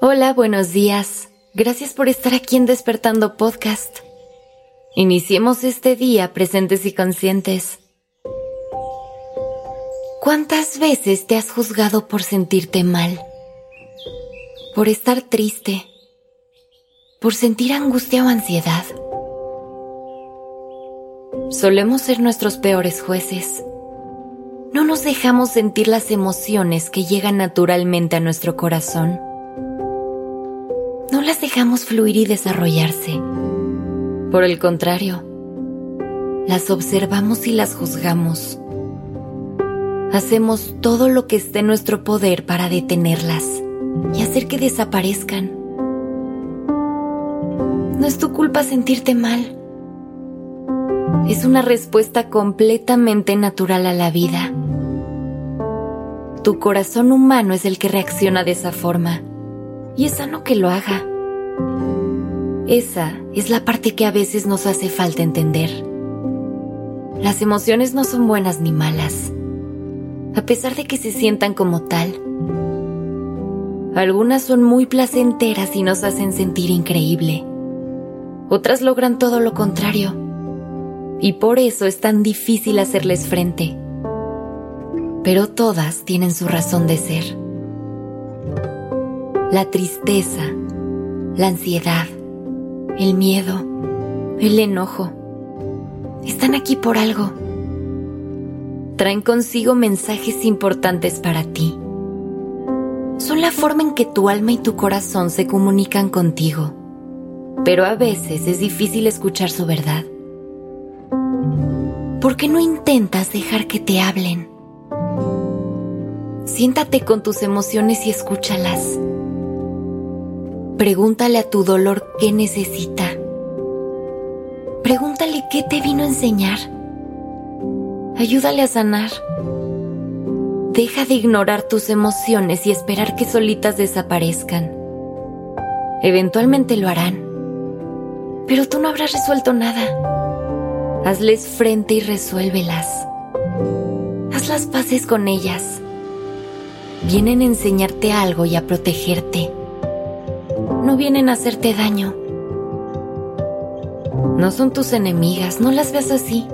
Hola, buenos días. Gracias por estar aquí en Despertando Podcast. Iniciemos este día presentes y conscientes. ¿Cuántas veces te has juzgado por sentirte mal? Por estar triste? ¿Por sentir angustia o ansiedad? Solemos ser nuestros peores jueces. No nos dejamos sentir las emociones que llegan naturalmente a nuestro corazón las dejamos fluir y desarrollarse. Por el contrario, las observamos y las juzgamos. Hacemos todo lo que esté en nuestro poder para detenerlas y hacer que desaparezcan. No es tu culpa sentirte mal. Es una respuesta completamente natural a la vida. Tu corazón humano es el que reacciona de esa forma y es sano que lo haga. Esa es la parte que a veces nos hace falta entender. Las emociones no son buenas ni malas, a pesar de que se sientan como tal. Algunas son muy placenteras y nos hacen sentir increíble. Otras logran todo lo contrario. Y por eso es tan difícil hacerles frente. Pero todas tienen su razón de ser la tristeza, la ansiedad, el miedo, el enojo. Están aquí por algo. Traen consigo mensajes importantes para ti. Son la forma en que tu alma y tu corazón se comunican contigo. Pero a veces es difícil escuchar su verdad. ¿Por qué no intentas dejar que te hablen? Siéntate con tus emociones y escúchalas. Pregúntale a tu dolor qué necesita. Pregúntale qué te vino a enseñar. Ayúdale a sanar. Deja de ignorar tus emociones y esperar que solitas desaparezcan. Eventualmente lo harán. Pero tú no habrás resuelto nada. Hazles frente y resuélvelas. Haz las paces con ellas. Vienen a enseñarte algo y a protegerte no vienen a hacerte daño. No son tus enemigas, no las veas así.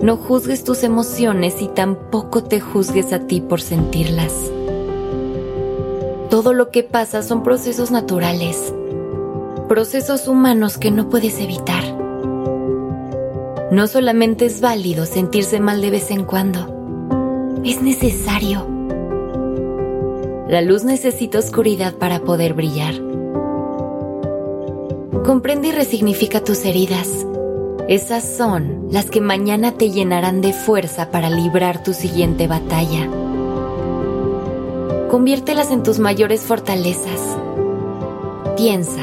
No juzgues tus emociones y tampoco te juzgues a ti por sentirlas. Todo lo que pasa son procesos naturales, procesos humanos que no puedes evitar. No solamente es válido sentirse mal de vez en cuando, es necesario. La luz necesita oscuridad para poder brillar. Comprende y resignifica tus heridas. Esas son las que mañana te llenarán de fuerza para librar tu siguiente batalla. Conviértelas en tus mayores fortalezas. Piensa,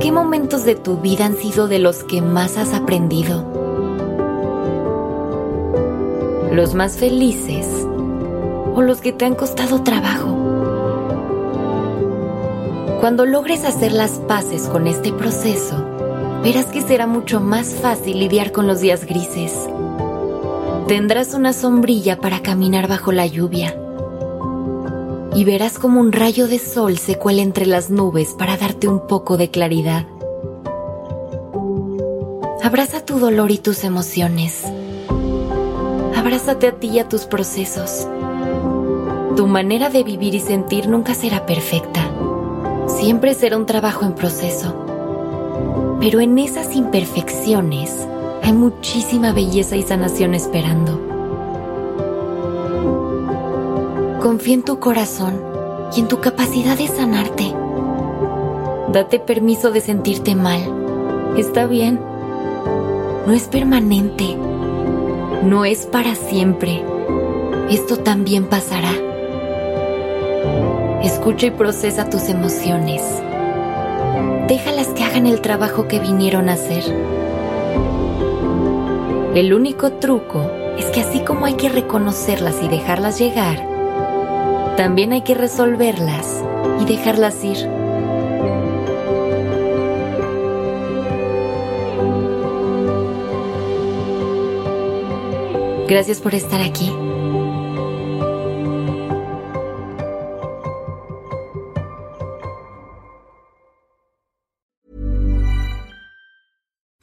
¿qué momentos de tu vida han sido de los que más has aprendido? ¿Los más felices o los que te han costado trabajo? Cuando logres hacer las paces con este proceso, verás que será mucho más fácil lidiar con los días grises. Tendrás una sombrilla para caminar bajo la lluvia y verás como un rayo de sol se cuela entre las nubes para darte un poco de claridad. Abraza tu dolor y tus emociones. Abrázate a ti y a tus procesos. Tu manera de vivir y sentir nunca será perfecta Siempre será un trabajo en proceso. Pero en esas imperfecciones hay muchísima belleza y sanación esperando. Confía en tu corazón y en tu capacidad de sanarte. Date permiso de sentirte mal. Está bien. No es permanente. No es para siempre. Esto también pasará. Escucha y procesa tus emociones. Déjalas que hagan el trabajo que vinieron a hacer. El único truco es que así como hay que reconocerlas y dejarlas llegar, también hay que resolverlas y dejarlas ir. Gracias por estar aquí.